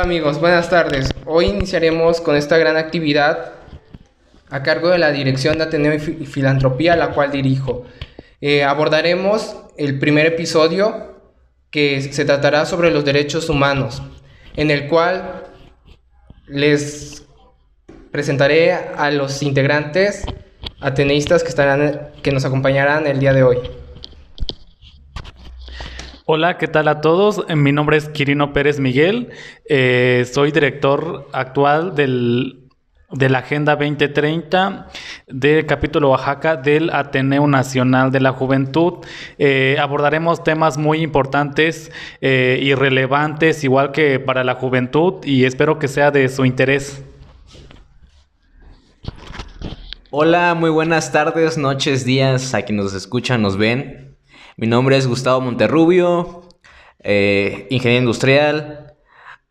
Amigos, buenas tardes. Hoy iniciaremos con esta gran actividad a cargo de la Dirección de Ateneo y Filantropía, la cual dirijo. Eh, abordaremos el primer episodio que se tratará sobre los derechos humanos, en el cual les presentaré a los integrantes ateneístas que, estarán, que nos acompañarán el día de hoy. Hola, ¿qué tal a todos? Mi nombre es Quirino Pérez Miguel. Eh, soy director actual del, de la Agenda 2030 del capítulo Oaxaca del Ateneo Nacional de la Juventud. Eh, abordaremos temas muy importantes eh, y relevantes, igual que para la juventud, y espero que sea de su interés. Hola, muy buenas tardes, noches, días a quienes nos escuchan, nos ven. Mi nombre es Gustavo Monterrubio, eh, ingeniero industrial,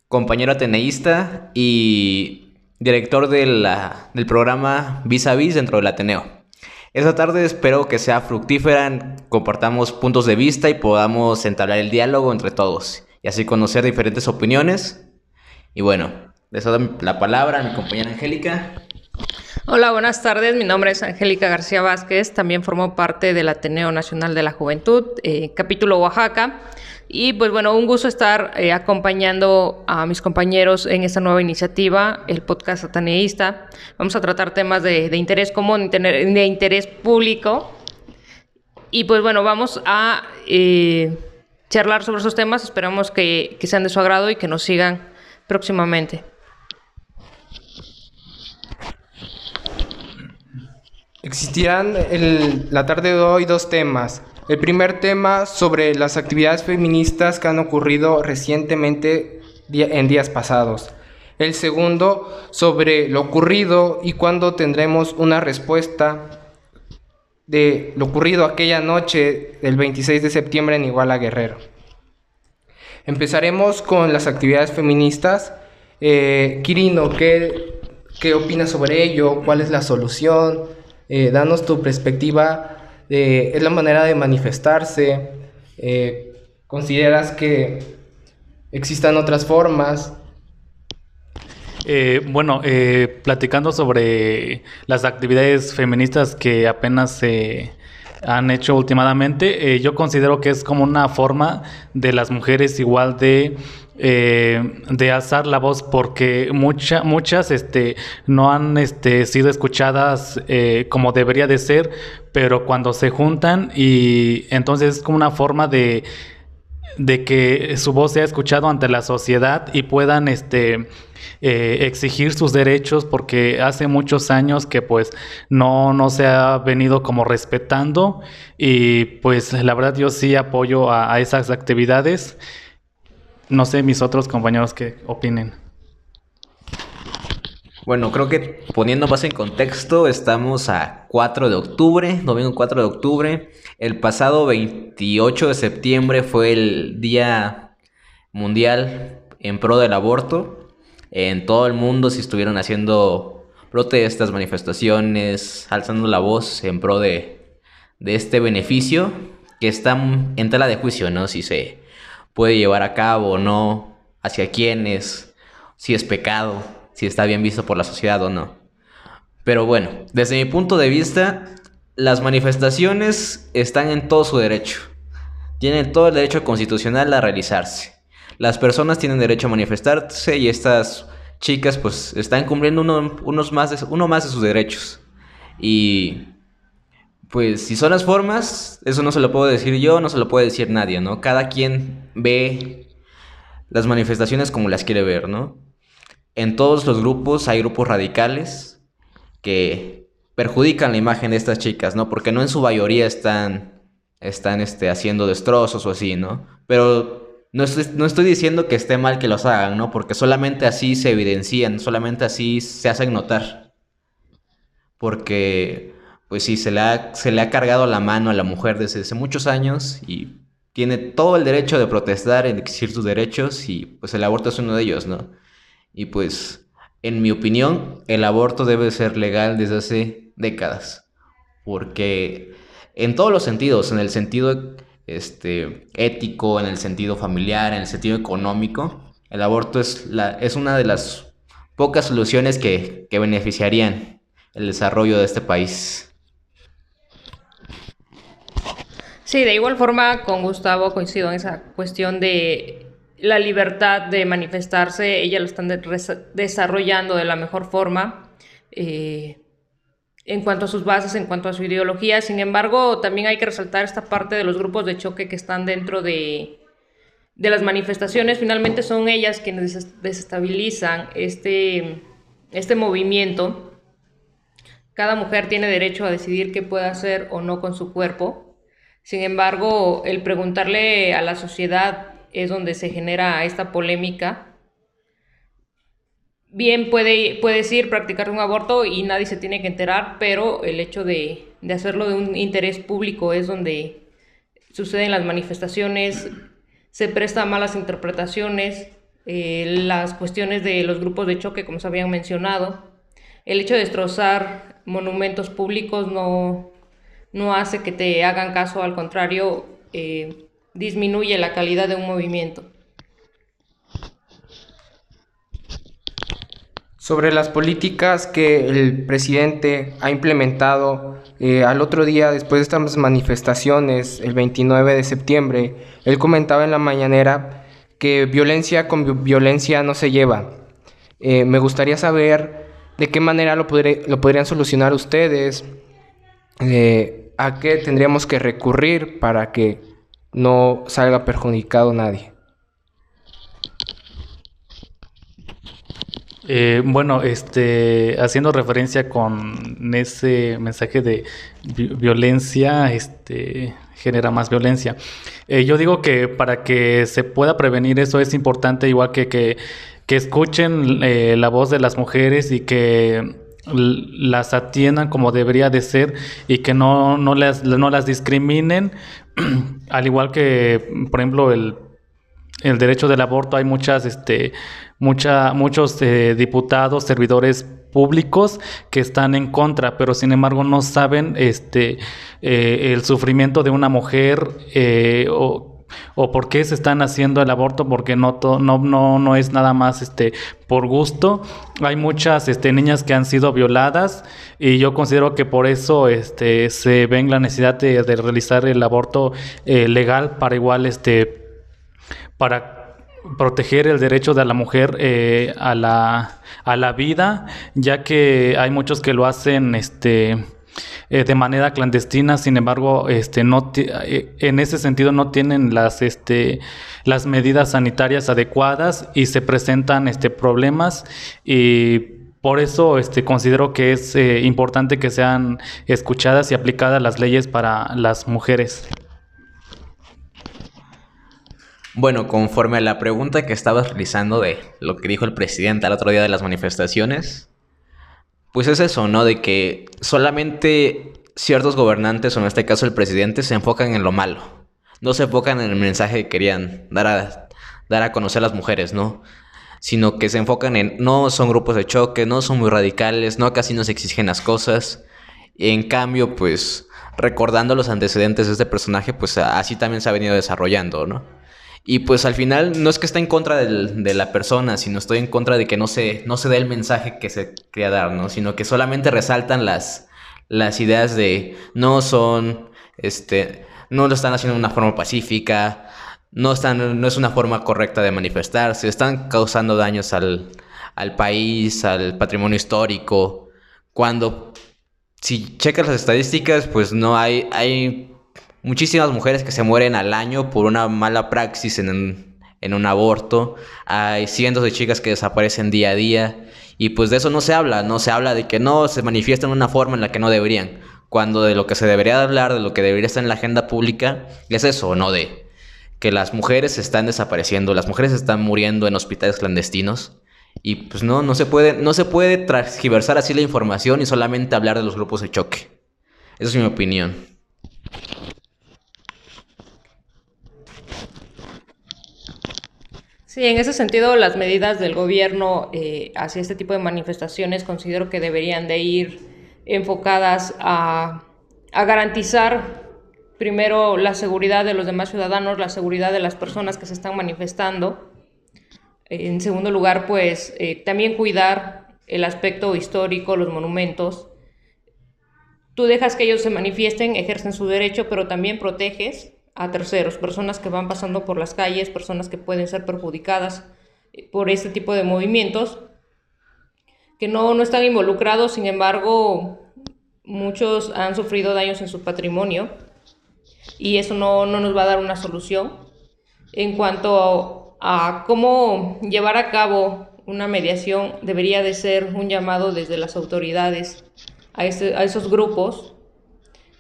compañero ateneísta y director del programa Vis a Vis dentro del Ateneo. Esta tarde espero que sea fructífera, compartamos puntos de vista y podamos entablar el diálogo entre todos y así conocer diferentes opiniones. Y bueno, les doy la palabra a mi compañera Angélica. Hola, buenas tardes. Mi nombre es Angélica García Vázquez. También formo parte del Ateneo Nacional de la Juventud, eh, capítulo Oaxaca. Y pues bueno, un gusto estar eh, acompañando a mis compañeros en esta nueva iniciativa, el podcast Ateneísta. Vamos a tratar temas de, interés común, de interés público. Y pues bueno, vamos a eh, charlar sobre esos temas. Esperamos que sean de su agrado y que nos sigan próximamente. Existirán la tarde de hoy dos temas. El primer tema sobre las actividades feministas que han ocurrido recientemente en días pasados. El segundo sobre lo ocurrido y cuándo tendremos una respuesta de lo ocurrido aquella noche del 26 de septiembre en Iguala Guerrero. Empezaremos con las actividades feministas. Eh, Quirino, ¿qué, ¿qué opinas sobre ello? ¿Cuál es la solución? Eh, danos tu perspectiva, es la manera de manifestarse, eh, consideras que existan otras formas. Eh, bueno, eh, platicando sobre las actividades feministas que apenas se han hecho últimamente, yo considero que es como una forma de las mujeres igual de eh, de alzar la voz porque mucha, muchas este, no han este, sido escuchadas eh, como debería de ser, pero cuando se juntan y entonces es como una forma de, de que su voz sea escuchado ante la sociedad y puedan este, eh, exigir sus derechos porque hace muchos años que pues no, no se ha venido como respetando y pues la verdad yo sí apoyo a esas actividades. No sé mis otros compañeros qué opinen. Bueno, creo que poniendo más en contexto, estamos a 4 de octubre, domingo 4 de octubre. El pasado 28 de septiembre fue el Día Mundial en pro del aborto. En todo el mundo se estuvieron haciendo protestas, manifestaciones, alzando la voz en pro de, de este beneficio que está en tela de juicio, ¿no? Si se puede llevar a cabo o no, hacia quiénes, si es pecado, si está bien visto por la sociedad o no. Pero bueno, desde mi punto de vista, las manifestaciones están en todo su derecho. Tienen todo el derecho constitucional a realizarse. Las personas tienen derecho a manifestarse y estas chicas pues están cumpliendo uno, unos más de, uno más de sus derechos. Y pues si son las formas, eso no se lo puedo decir yo, no se lo puede decir nadie, ¿no? Cada quien ve las manifestaciones como las quiere ver, ¿no? En todos los grupos hay grupos radicales que perjudican la imagen de estas chicas, ¿no? Porque no en su mayoría están, están este, haciendo destrozos o así, ¿no? Pero no no estoy diciendo que esté mal que los hagan, ¿no? Porque solamente así se evidencian, solamente así se hacen notar. Porque pues sí, se le, ha, se le ha cargado la mano a la mujer desde hace muchos años y tiene todo el derecho de protestar, en exigir sus derechos y pues el aborto es uno de ellos, ¿no? Y pues, en mi opinión, el aborto debe ser legal desde hace décadas, porque en todos los sentidos, en el sentido este, ético, en el sentido familiar, en el sentido económico, El aborto es, la, es una de las pocas soluciones que, que beneficiarían el desarrollo de este país. Sí, de igual forma con Gustavo coincido en esa cuestión de la libertad de manifestarse, ella lo están desarrollando de la mejor forma eh, en cuanto a sus bases, en cuanto a su ideología. Sin embargo, también hay que resaltar esta parte de los grupos de choque que están dentro de, de las manifestaciones. Finalmente son ellas quienes desestabilizan este, este movimiento. Cada mujer tiene derecho a decidir qué puede hacer o no con su cuerpo. Sin embargo, el preguntarle a la sociedad es donde se genera esta polémica. Bien puede, puedes ir practicar un aborto y nadie se tiene que enterar, pero el hecho de, hacerlo de un interés público es donde suceden las manifestaciones, se presta malas interpretaciones, eh, las cuestiones de los grupos de choque, como se habían mencionado. El hecho de destrozar monumentos públicos no, no hace que te hagan caso, al contrario, eh, disminuye la calidad de un movimiento. Sobre las políticas que el presidente ha implementado eh, al otro día, después de estas manifestaciones, el 29 de septiembre, él comentaba en la mañanera que violencia con violencia no se lleva. Eh, me gustaría saber de qué manera lo, lo podrían solucionar ustedes, a qué tendríamos que recurrir para que no salga perjudicado nadie. Eh, bueno, este, haciendo referencia con ese mensaje de violencia, este, genera más violencia. Eh, yo digo que para que se pueda prevenir eso es importante, igual que que, escuchen eh, la voz de las mujeres y que las atiendan como debería de ser y que no, no, las, no las discriminen, al igual que, por ejemplo, el, el derecho del aborto, hay muchas, este, mucha, muchos eh, diputados, servidores públicos que están en contra, pero sin embargo no saben este, eh, el sufrimiento de una mujer eh, o o por qué se están haciendo el aborto porque no no no no es nada más este por gusto. Hay muchas este, niñas que han sido violadas y yo considero que por eso este se ven la necesidad de, realizar el aborto eh, legal para igual este para proteger el derecho de la mujer eh, a la a la vida ya que hay muchos que lo hacen este eh, de manera clandestina, sin embargo, este, no eh, en ese sentido no tienen las, este, las medidas sanitarias adecuadas y se presentan este, problemas y por eso este, considero que es eh, importante que sean escuchadas y aplicadas las leyes para las mujeres. Bueno, conforme a la pregunta que estabas realizando de lo que dijo el presidente al otro día de las manifestaciones, pues es eso, ¿no? De que solamente ciertos gobernantes, o en este caso el presidente, se enfocan en lo malo. No se enfocan en el mensaje que querían dar a, dar a conocer a las mujeres, ¿no? Sino que se enfocan en, no son grupos de choque, no son muy radicales, no casi nos exigen las cosas. en cambio, pues, recordando los antecedentes de este personaje, pues así también se ha venido desarrollando, ¿no? Y pues al final no es que esté en contra de la persona, sino estoy en contra de que no se, no se dé el mensaje que se quería dar, ¿no? Sino que solamente resaltan las, las ideas de no son, este, no lo están haciendo de una forma pacífica, no, están, no es una forma correcta de manifestarse, están causando daños al, al país, al patrimonio histórico, cuando si checas las estadísticas, pues no hay, hay muchísimas mujeres que se mueren al año por una mala praxis en un, aborto. Hay cientos de chicas que desaparecen día a día. Y pues de eso no se habla, no se habla de que no se manifiestan de una forma en la que no deberían. Cuando de lo que se debería hablar, de lo que debería estar en la agenda pública, es eso, no de que las mujeres están desapareciendo, las mujeres están muriendo en hospitales clandestinos. Y pues no, no se puede, no se puede transgiversar así la información y solamente hablar de los grupos de choque. Esa es mi opinión. Sí, en ese sentido, las medidas del gobierno eh, hacia este tipo de manifestaciones considero que deberían de ir enfocadas a, garantizar primero la seguridad de los demás ciudadanos, la seguridad de las personas que se están manifestando, En segundo lugar, pues eh, también cuidar el aspecto histórico, los monumentos. Tú dejas que ellos se manifiesten, ejercen su derecho, pero también proteges a terceros, personas que van pasando por las calles, personas que pueden ser perjudicadas por este tipo de movimientos, que no, no están involucrados, sin embargo, muchos han sufrido daños en su patrimonio y eso no, no nos va a dar una solución. En cuanto a, cómo llevar a cabo una mediación, debería de ser un llamado desde las autoridades a, este, a esos grupos,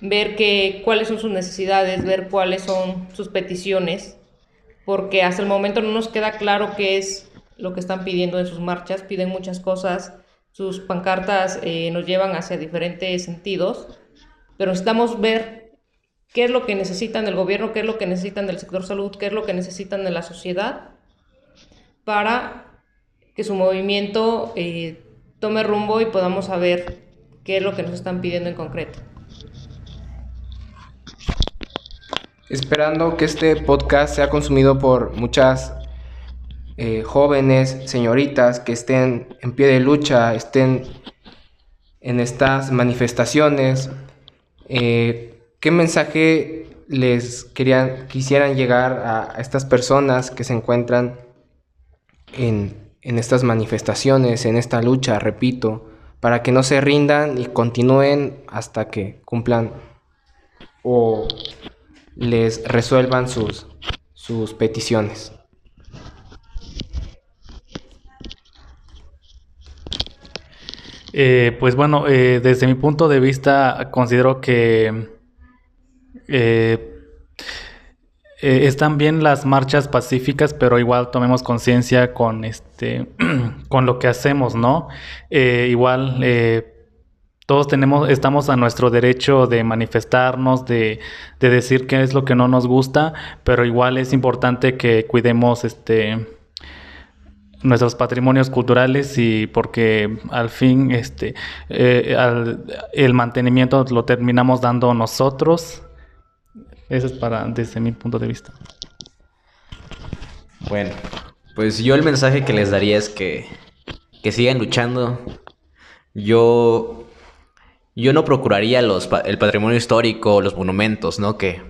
ver que, cuáles son sus necesidades, ver cuáles son sus peticiones, porque hasta el momento no nos queda claro qué es lo que están pidiendo en sus marchas, piden muchas cosas, sus pancartas eh, nos llevan hacia diferentes sentidos, pero necesitamos ver qué es lo que necesitan del gobierno, qué es lo que necesitan del sector salud, qué es lo que necesitan de la sociedad para que su movimiento eh, tome rumbo y podamos saber qué es lo que nos están pidiendo en concreto. Esperando que este podcast sea consumido por muchas eh, jóvenes, señoritas que estén en pie de lucha, estén en estas manifestaciones. Eh, ¿Qué mensaje les querían, quisieran llegar a, estas personas que se encuentran en, en estas manifestaciones, en esta lucha, repito, para que no se rindan y continúen hasta que cumplan o les resuelvan sus, sus peticiones? Eh, pues bueno, eh, desde mi punto de vista considero que eh, están bien las marchas pacíficas, pero igual tomemos conciencia con este con lo que hacemos, ¿no? Igual todos tenemos, estamos a nuestro derecho de manifestarnos, de, de, decir qué es lo que no nos gusta, pero igual es importante que cuidemos este nuestros patrimonios culturales y porque al fin este el mantenimiento lo terminamos dando nosotros eso es para, desde mi punto de vista. Bueno, pues yo el mensaje que les daría es que, que sigan luchando. Yo, yo no procuraría los, el patrimonio histórico, los monumentos, ¿no? Que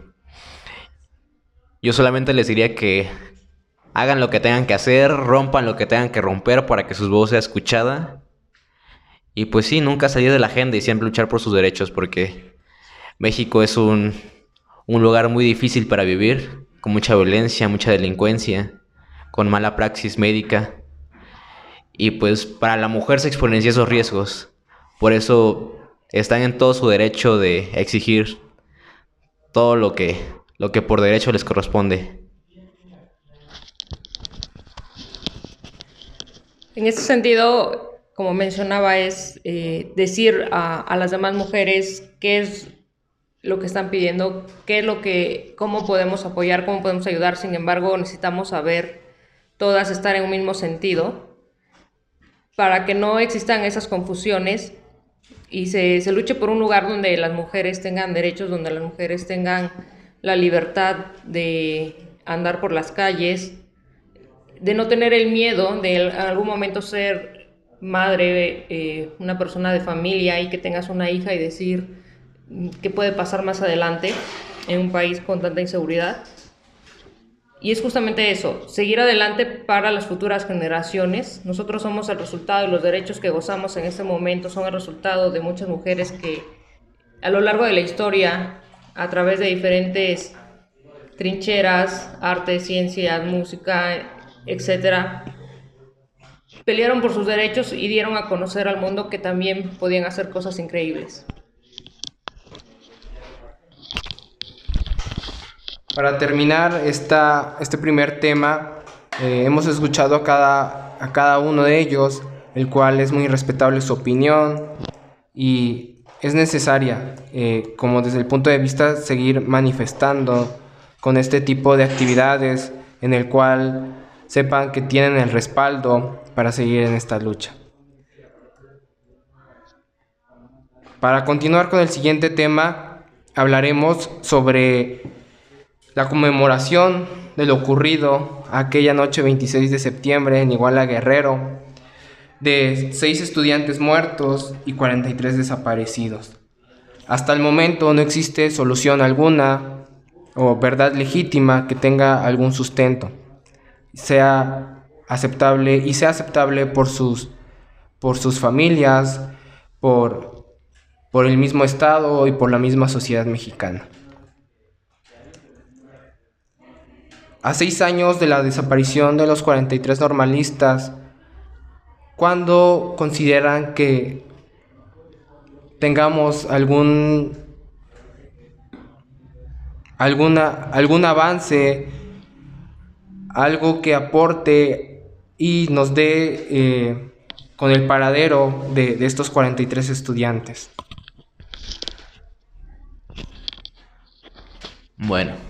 yo solamente les diría que hagan lo que tengan que hacer, rompan lo que tengan que romper para que su voz sea escuchada. Y pues sí, nunca salir de la agenda y siempre luchar por sus derechos porque México es un un lugar muy difícil para vivir, con mucha violencia, mucha delincuencia, con mala praxis médica. Y pues para la mujer se exponen esos riesgos. Por eso están en todo su derecho de exigir todo lo que, lo que por derecho les corresponde. En este sentido, como mencionaba, es eh, decir a, a, las demás mujeres qué es lo que están pidiendo, qué es lo que, cómo podemos apoyar, cómo podemos ayudar. Sin embargo, necesitamos saber todas estar en un mismo sentido para que no existan esas confusiones y se, se luche por un lugar donde las mujeres tengan derechos, donde las mujeres tengan la libertad de andar por las calles, de no tener el miedo de en algún momento ser madre, eh, una persona de familia y que tengas una hija y decir, qué puede pasar más adelante en un país con tanta inseguridad. Y es justamente eso, seguir adelante para las futuras generaciones. Nosotros somos el resultado de los derechos que gozamos en este momento, son el resultado de muchas mujeres que a lo largo de la historia, a través de diferentes trincheras, arte, ciencias, música, etcétera, pelearon por sus derechos y dieron a conocer al mundo que también podían hacer cosas increíbles. Para terminar esta, este primer tema, eh, hemos escuchado a cada, a cada uno de ellos, el cual es muy respetable su opinión y es necesaria, eh, como desde el punto de vista, seguir manifestando con este tipo de actividades en el cual sepan que tienen el respaldo para seguir en esta lucha. Para continuar con el siguiente tema, hablaremos sobre la conmemoración de lo ocurrido aquella noche 26 de septiembre en Iguala Guerrero, de seis estudiantes muertos y 43 desaparecidos. Hasta el momento no existe solución alguna o verdad legítima que tenga algún sustento, sea aceptable y sea aceptable por sus, por sus familias, por, por el mismo Estado y por la misma sociedad mexicana. A seis años de la desaparición de los 43 normalistas, ¿cuándo consideran que tengamos algún, alguna, algún avance, algo que aporte y nos dé eh, con el paradero de, de estos 43 estudiantes? Bueno,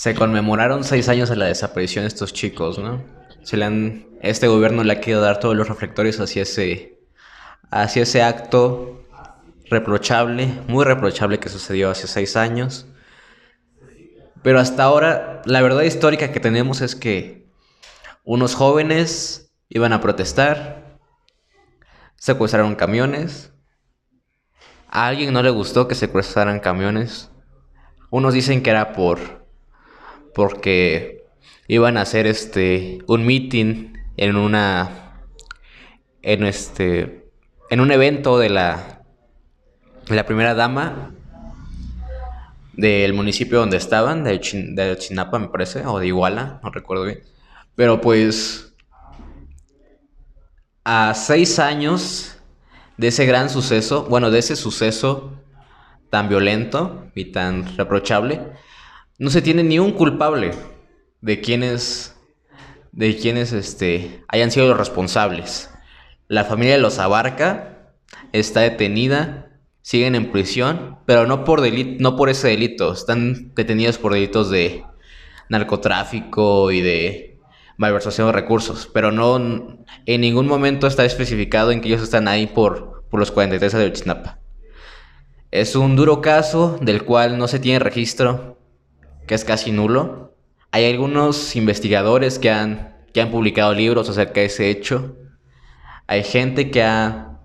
se conmemoraron seis años de la desaparición de estos chicos, ¿no? Se le han, este gobierno le ha querido dar todos los reflectores hacia ese, hacia ese acto reprochable, muy reprochable que sucedió hace seis años. Pero hasta ahora, la verdad histórica que tenemos es que unos jóvenes iban a protestar, secuestraron camiones, a alguien no le gustó que secuestraran camiones, unos dicen que era por porque iban a hacer este un meeting en una en este en un evento de la la primera dama del municipio donde estaban, de, de Chinapa me parece, o de Iguala, no recuerdo bien. Pero pues a seis años de ese gran suceso, bueno, de ese suceso tan violento y tan reprochable, no se tiene ni un culpable de quienes de quienes este, hayan sido los responsables. La familia los abarca, está detenida, siguen en prisión, pero no por delito, no por ese delito, están detenidos por delitos de narcotráfico y de malversación de recursos, pero no en ningún momento está especificado en que ellos están ahí por, por los 43 de Chinapa. Es un duro caso del cual no se tiene registro, que es casi nulo. Hay algunos investigadores que han, que han publicado libros acerca de ese hecho. Hay gente que ha,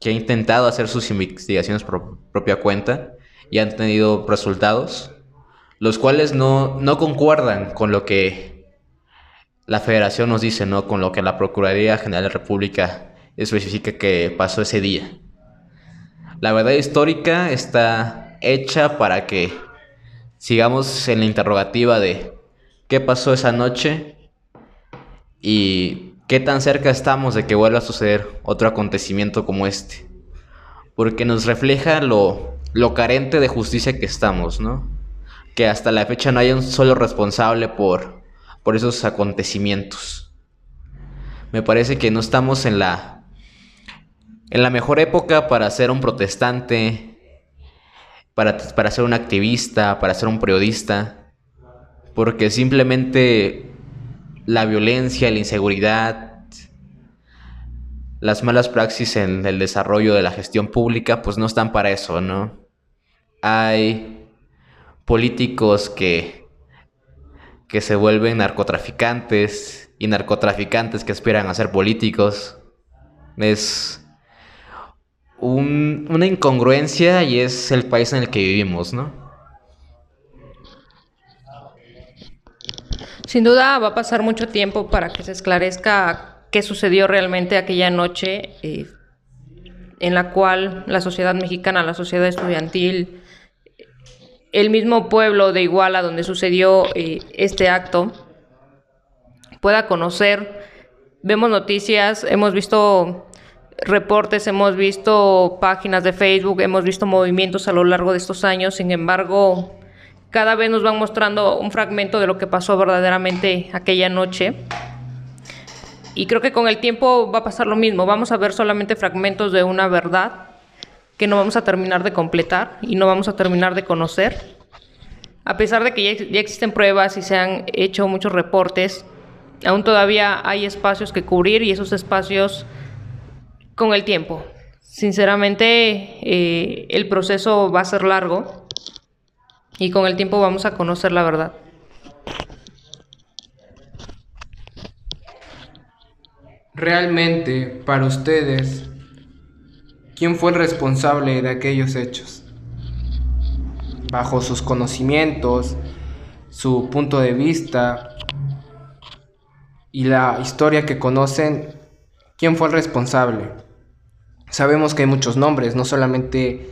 que ha intentado hacer sus investigaciones por propia cuenta y han tenido resultados, los cuales no, no concuerdan con lo que la federación nos dice, ¿no? con lo que la Procuraduría General de la República especifica que pasó ese día. La verdad histórica está hecha para que sigamos en la interrogativa de qué pasó esa noche y qué tan cerca estamos de que vuelva a suceder otro acontecimiento como este. Porque nos refleja lo, lo carente de justicia que estamos, ¿no? Que hasta la fecha no hay un solo responsable por, por esos acontecimientos. Me parece que no estamos en la en la mejor época para ser un protestante, para, para ser un activista, para ser un periodista, porque simplemente la violencia, la inseguridad, las malas praxis en el desarrollo de la gestión pública, pues no están para eso, ¿no? Hay políticos que, que se vuelven narcotraficantes y narcotraficantes que aspiran a ser políticos. Es una incongruencia y es el país en el que vivimos, ¿no? Sin duda va a pasar mucho tiempo para que se esclarezca qué sucedió realmente aquella noche eh, en la cual la sociedad mexicana, la sociedad estudiantil, el mismo pueblo de Iguala donde sucedió eh, este acto, pueda conocer. Vemos noticias, hemos visto reportes, hemos visto páginas de Facebook, hemos visto movimientos a lo largo de estos años, sin embargo, cada vez nos van mostrando un fragmento de lo que pasó verdaderamente aquella noche. Y creo que con el tiempo va a pasar lo mismo, vamos a ver solamente fragmentos de una verdad que no vamos a terminar de completar y no vamos a terminar de conocer. A pesar de que ya, ya existen pruebas y se han hecho muchos reportes, aún todavía hay espacios que cubrir y esos espacios con el tiempo. Sinceramente, eh, el proceso va a ser largo Y con el tiempo vamos a conocer la verdad. Realmente, para ustedes, ¿quién fue el responsable de aquellos hechos? Bajo sus conocimientos, su punto de vista y la historia que conocen, ¿quién fue el responsable? Sabemos que hay muchos nombres, no solamente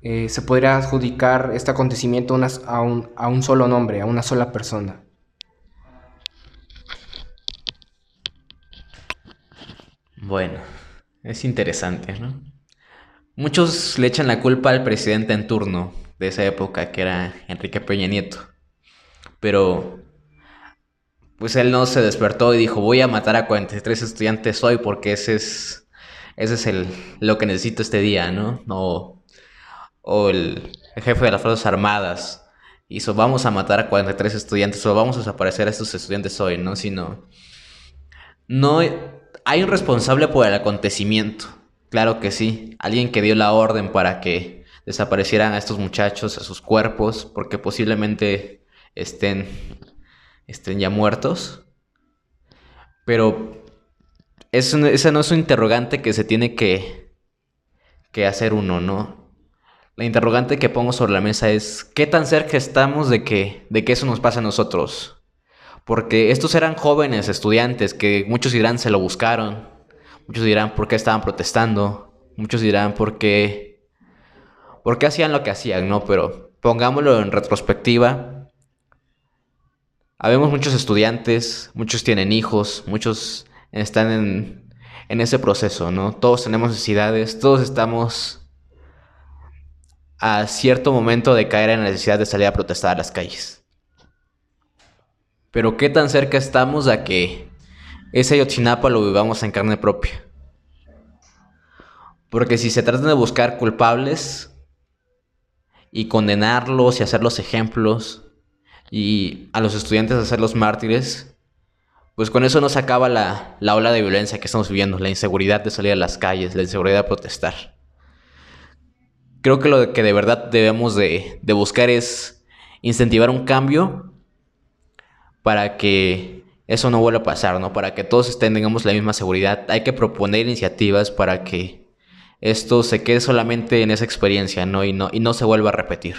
eh, se podría adjudicar este acontecimiento a, un, a un solo nombre, a una sola persona. Bueno, es interesante, ¿no? Muchos le echan la culpa al presidente en turno de esa época, que era Enrique Peña Nieto. Pero, pues él no se despertó y dijo, voy a matar a 43 estudiantes hoy porque ese es, ese es el, lo que necesito este día, ¿no? O, o el, jefe de las Fuerzas Armadas hizo, vamos a matar a 43 estudiantes o vamos a desaparecer a estos estudiantes hoy, ¿no? Sino, no hay un responsable por el acontecimiento. Claro que sí. Alguien que dio la orden para que desaparecieran a estos muchachos, a sus cuerpos, porque posiblemente estén, estén ya muertos. Pero ese no es un interrogante que se tiene que, que hacer uno, ¿no? La interrogante que pongo sobre la mesa es, ¿qué tan cerca estamos de que, de que eso nos pase a nosotros? Porque estos eran jóvenes estudiantes que muchos dirán se lo buscaron, muchos dirán por qué estaban protestando, muchos dirán por qué, por qué hacían lo que hacían, ¿no? Pero pongámoslo en retrospectiva. Habemos muchos estudiantes, muchos tienen hijos, muchos están en, en ese proceso, ¿no? Todos tenemos necesidades, todos estamos a cierto momento de caer en la necesidad de salir a protestar a las calles. Pero qué tan cerca estamos a que ese Ayotzinapa lo vivamos en carne propia. Porque si se trata de buscar culpables y condenarlos y hacerlos ejemplos y a los estudiantes hacerlos mártires, pues con eso no se acaba la, la ola de violencia que estamos viviendo, la inseguridad de salir a las calles, la inseguridad de protestar. Creo que lo que de verdad debemos de, de buscar es incentivar un cambio para que eso no vuelva a pasar, ¿no? Para que todos estén, tengamos la misma seguridad. Hay que proponer iniciativas para que esto se quede solamente en esa experiencia, ¿no? Y no, y no se vuelva a repetir.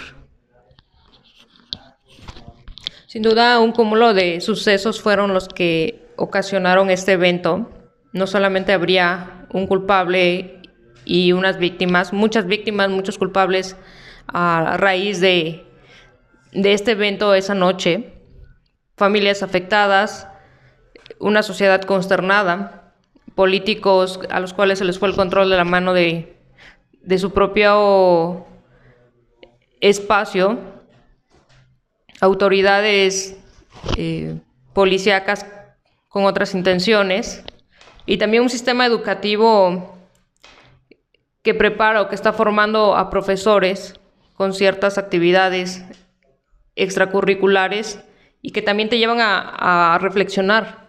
Sin duda, un cúmulo de sucesos fueron los que ocasionaron este evento. No solamente habría un culpable y unas víctimas, muchas víctimas, muchos culpables a raíz de, de este evento esa noche familias afectadas, una sociedad consternada, políticos a los cuales se les fue el control de la mano de, su propio espacio, autoridades eh, policíacas con otras intenciones y también un sistema educativo que prepara o que está formando a profesores con ciertas actividades extracurriculares y que también te llevan a, reflexionar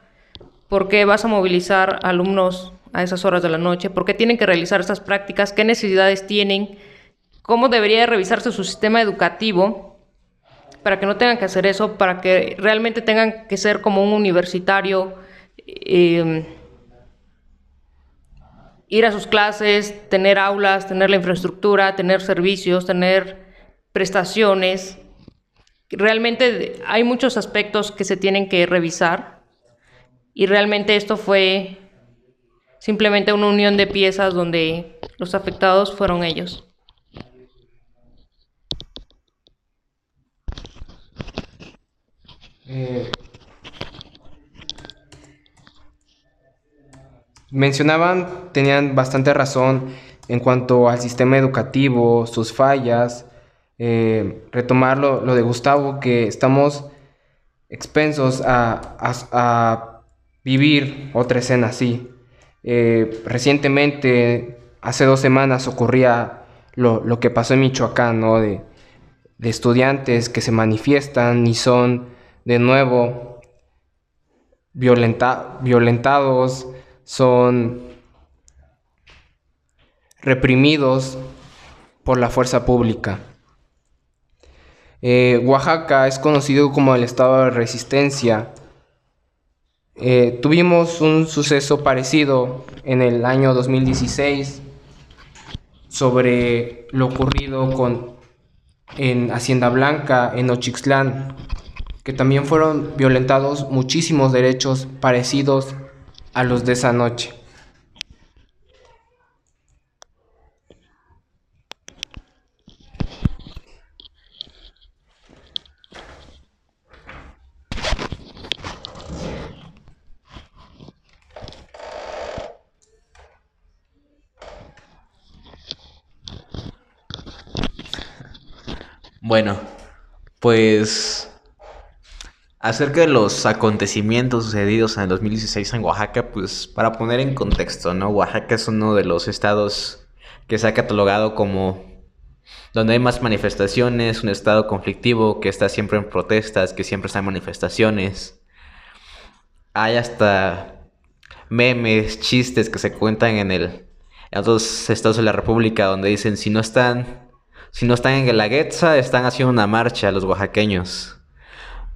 por qué vas a movilizar alumnos a esas horas de la noche, por qué tienen que realizar estas prácticas, qué necesidades tienen, cómo debería revisarse su sistema educativo para que no tengan que hacer eso, para que realmente tengan que ser como un universitario, em, ir a sus clases, tener aulas, tener la infraestructura, tener servicios, tener prestaciones, realmente hay muchos aspectos que se tienen que revisar y realmente esto fue simplemente una unión de piezas donde los afectados fueron ellos. Eh, mencionaban, tenían bastante razón en cuanto al sistema educativo, sus fallas, eh, retomar lo, de Gustavo, que estamos expensos a, vivir otra escena así. Eh, recientemente, hace dos semanas, ocurría lo, que pasó en Michoacán, ¿no? De, estudiantes que se manifiestan y son de nuevo violentados, son reprimidos por la fuerza pública. Eh, Oaxaca es conocido como el estado de resistencia. Eh, tuvimos un suceso parecido en el año 2016 sobre lo ocurrido con, en Hacienda Blanca, en Ochixtlán, que también fueron violentados muchísimos derechos parecidos a los de esa noche. Bueno, pues acerca de los acontecimientos sucedidos en el 2016 en Oaxaca, pues para poner en contexto, ¿no? Oaxaca es uno de los estados que se ha catalogado como donde hay más manifestaciones, un estado conflictivo que está siempre en protestas, que siempre está en manifestaciones. Hay hasta memes, chistes que se cuentan en el en otros estados de la República donde dicen si no están si no están en Guelaguetza, están haciendo una marcha los oaxaqueños.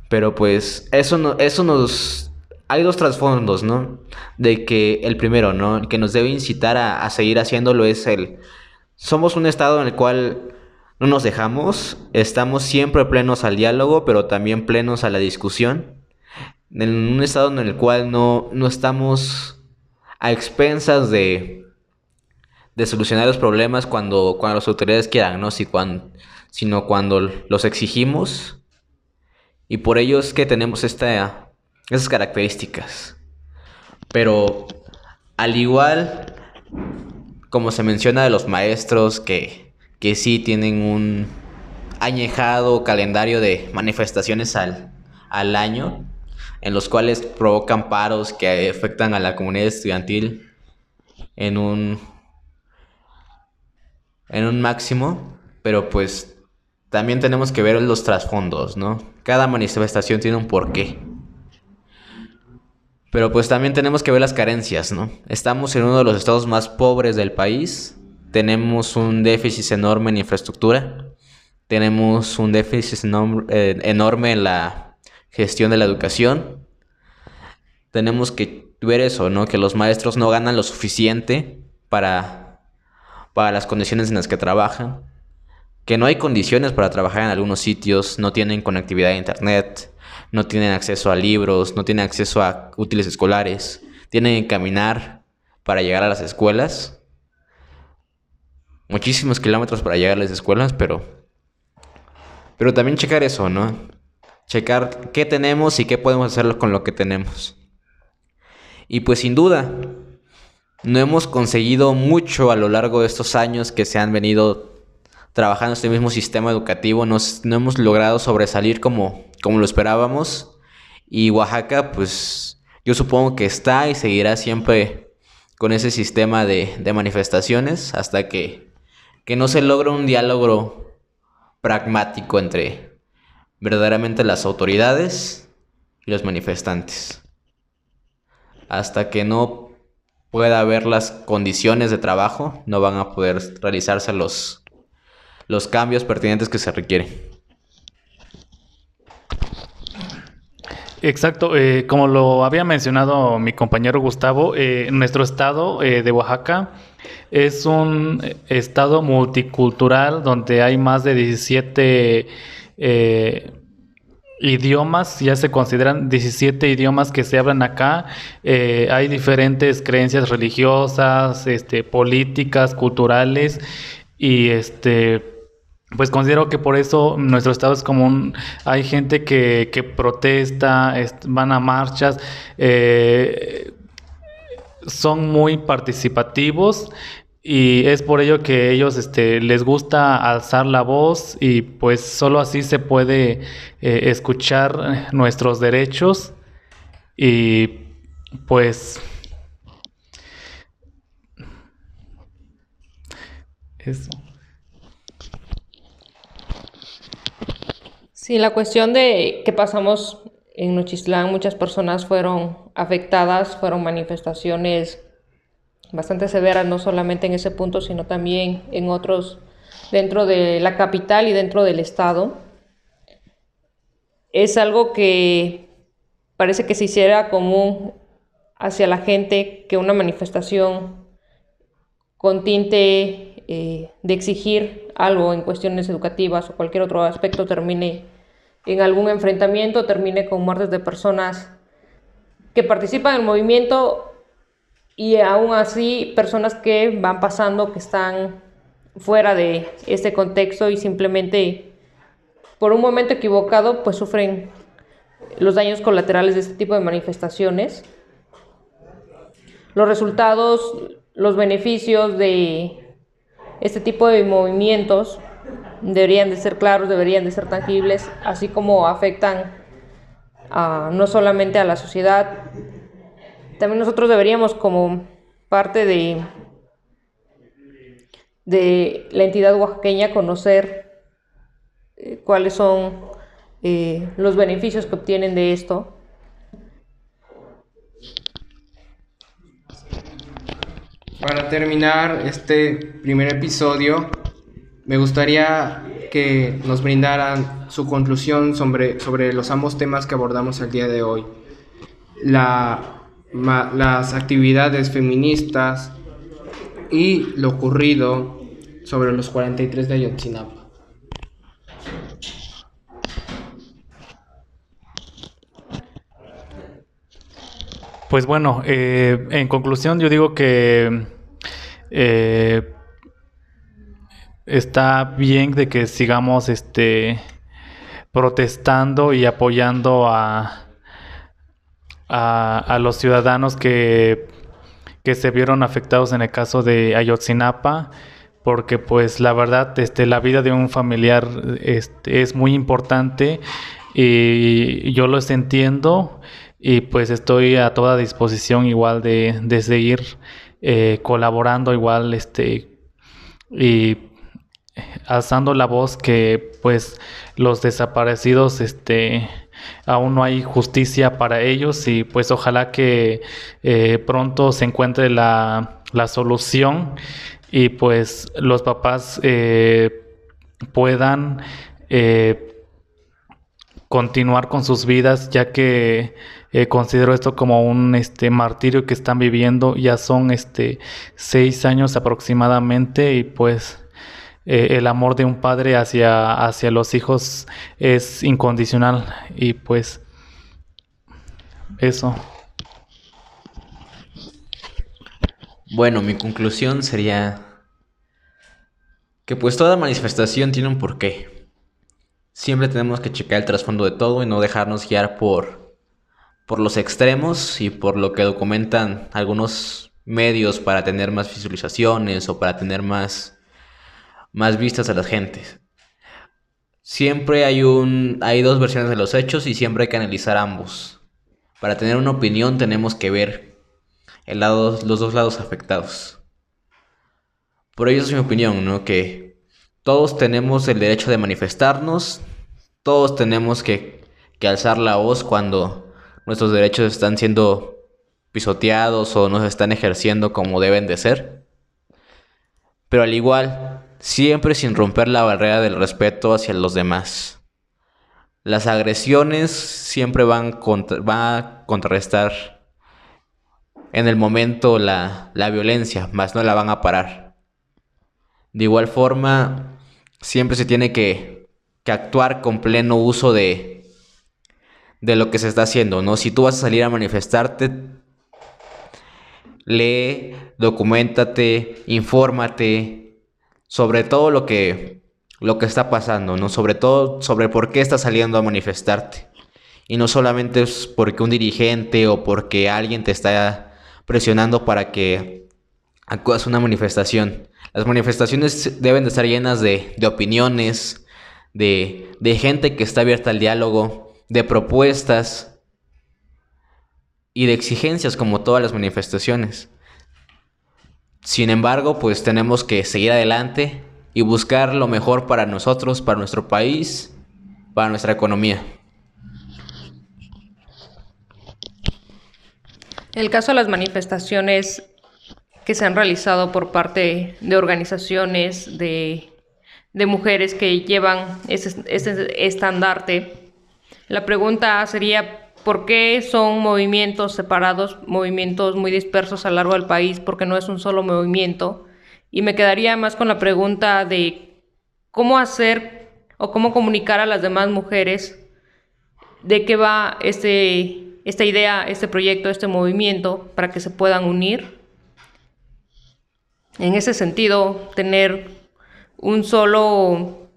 Pero pues eso, no, eso nos... Hay dos trasfondos, ¿no? De que el primero, ¿no? El que nos debe incitar a, a seguir haciéndolo es el... Somos un estado en el cual no nos dejamos, estamos siempre plenos al diálogo, pero también plenos a la discusión. En un estado en el cual no, no estamos a expensas de de solucionar los problemas cuando, cuando las autoridades quieran, ¿no? Si cuando, sino cuando los exigimos. Y por ello es que tenemos esta, esas características. Pero al igual, como se menciona de los maestros que, que sí tienen un añejado calendario de manifestaciones al, al año, en los cuales provocan paros que afectan a la comunidad estudiantil en un en un máximo, pero pues también tenemos que ver los trasfondos, ¿no? Cada manifestación tiene un porqué. Pero pues también tenemos que ver las carencias, ¿no? Estamos en uno de los estados más pobres del país, tenemos un déficit enorme en infraestructura, tenemos un déficit eh, enorme en la gestión de la educación, tenemos que ver eso, ¿no? Que los maestros no ganan lo suficiente para para las condiciones en las que trabajan, que no hay condiciones para trabajar en algunos sitios, no tienen conectividad a internet, no tienen acceso a libros, no tienen acceso a útiles escolares, tienen que caminar para llegar a las escuelas. Muchísimos kilómetros para llegar a las escuelas, pero pero también checar eso, ¿no? Checar qué tenemos y qué podemos hacer con lo que tenemos. Y pues sin duda, no hemos conseguido mucho a lo largo de estos años que se han venido trabajando este mismo sistema educativo. no hemos logrado sobresalir como, como lo esperábamos. Y Oaxaca, pues yo supongo que está y seguirá siempre con ese sistema de, de manifestaciones hasta que, que no se logre un diálogo pragmático entre verdaderamente las autoridades y los manifestantes. Hasta que no pueda haber las condiciones de trabajo, no van a poder realizarse los, los cambios pertinentes que se requieren. Exacto, eh, como lo había mencionado mi compañero Gustavo, eh, nuestro estado eh, de Oaxaca es un estado multicultural donde hay más de 17 idiomas, ya se consideran 17 idiomas que se hablan acá. Eh, hay diferentes creencias religiosas, este, políticas, culturales y este pues considero que por eso nuestro estado es común. Hay gente que, protesta, van a marchas, eh, son muy participativos y es por ello que ellos este, les gusta alzar la voz y pues solo así se puede eh, escuchar nuestros derechos y pues eso. Sí, la cuestión de que pasamos en Nochistlán, muchas personas fueron afectadas, fueron manifestaciones bastante severa, no solamente en ese punto, sino también en otros dentro de la capital y dentro del estado. es algo que parece que se hiciera común hacia la gente que una manifestación con tinte eh, de exigir algo en cuestiones educativas o cualquier otro aspecto termine en algún enfrentamiento, termine con muertes de personas que participan en el movimiento y aún así personas que van pasando, que están fuera de este contexto y simplemente por un momento equivocado pues sufren los daños colaterales de este tipo de manifestaciones. Los resultados, los beneficios de este tipo de movimientos deberían de ser claros, deberían de ser tangibles, así como afectan no solamente a la sociedad, también nosotros deberíamos como parte de, de la entidad oaxaqueña conocer eh, cuáles son eh, los beneficios que obtienen de esto. Para terminar este primer episodio, me gustaría que nos brindaran su conclusión sobre, sobre los ambos temas que abordamos el día de hoy. La, las actividades feministas y lo ocurrido sobre los 43 de Ayotzinapa. Pues bueno, eh, en conclusión yo digo que eh, está bien de que sigamos este protestando y apoyando a, a, los ciudadanos que, que, se vieron afectados en el caso de Ayotzinapa porque pues la verdad este la vida de un familiar este, es muy importante y yo los entiendo y pues estoy a toda disposición igual de, de seguir eh, colaborando igual este y alzando la voz que pues los desaparecidos este aún no hay justicia para ellos y pues ojalá que eh, pronto se encuentre la, la, solución y pues los papás eh, puedan eh, continuar con sus vidas ya que considero esto como un este martirio que están viviendo. Ya son este seis años aproximadamente y pues eh, el amor de un padre hacia, hacia los hijos es incondicional y pues eso. Bueno, mi conclusión sería que pues toda manifestación tiene un porqué. Siempre tenemos que checar el trasfondo de todo y no dejarnos guiar por, por los extremos y por lo que documentan algunos medios para tener más visualizaciones o para tener más más vistas a las gentes. Siempre hay un hay dos versiones de los hechos y siempre hay que analizar ambos. Para tener una opinión tenemos que ver el lado, los dos lados afectados. Por ello es mi opinión, ¿no? Que todos tenemos el derecho de manifestarnos, todos tenemos que, que alzar la voz cuando nuestros derechos están siendo pisoteados o no se están ejerciendo como deben de ser. Pero al igual, siempre sin romper la barrera del respeto hacia los demás. Las agresiones siempre van, a contrarrestar en el momento la, violencia, más no la van a parar. De igual forma, siempre se tiene que, que actuar con pleno uso de, de lo que se está haciendo, ¿no? Si tú vas a salir a manifestarte, lee, documentate, infórmate, sobre todo lo que, lo que está pasando, ¿no? Sobre todo sobre por qué estás saliendo a manifestarte. Y no solamente es porque un dirigente o porque alguien te está presionando para que acudas a una manifestación. Las manifestaciones deben de estar llenas de, de opiniones, de, de gente que está abierta al diálogo, de propuestas y de exigencias como todas las manifestaciones. Sin embargo, pues tenemos que seguir adelante y buscar lo mejor para nosotros, para nuestro país, para nuestra economía. El caso de las manifestaciones que se han realizado por parte de organizaciones de, mujeres que llevan ese, ese, estandarte, La pregunta sería, ¿por qué son movimientos separados, movimientos muy dispersos a lo largo del país? Porque no es un solo movimiento. Y me quedaría más con la pregunta de cómo hacer o cómo comunicar a las demás mujeres de qué va este, esta idea, este proyecto, este movimiento, para que se puedan unir. En ese sentido, tener un solo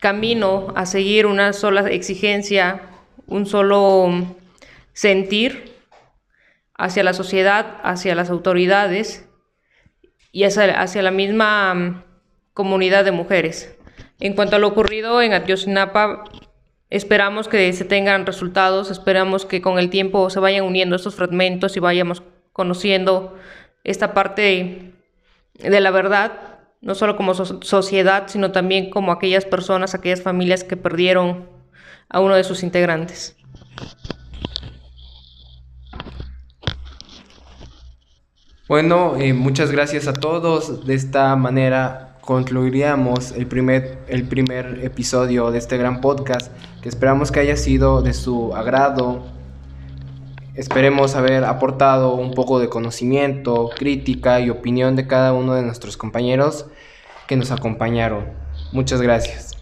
camino a seguir, una sola exigencia, un solo sentir hacia la sociedad, hacia las autoridades y hacia, la misma comunidad de mujeres. En cuanto a lo ocurrido en Atiosinapa, esperamos que se tengan resultados, esperamos que con el tiempo se vayan uniendo estos fragmentos y vayamos conociendo esta parte de la verdad no solo como sociedad, sino también como aquellas personas, aquellas familias que perdieron a uno de sus integrantes. Bueno, eh, muchas gracias a todos. De esta manera concluiríamos el primer, el primer episodio de este gran podcast, que esperamos que haya sido de su agrado. Esperemos haber aportado un poco de conocimiento, crítica y opinión de cada uno de nuestros compañeros que nos acompañaron. Muchas gracias.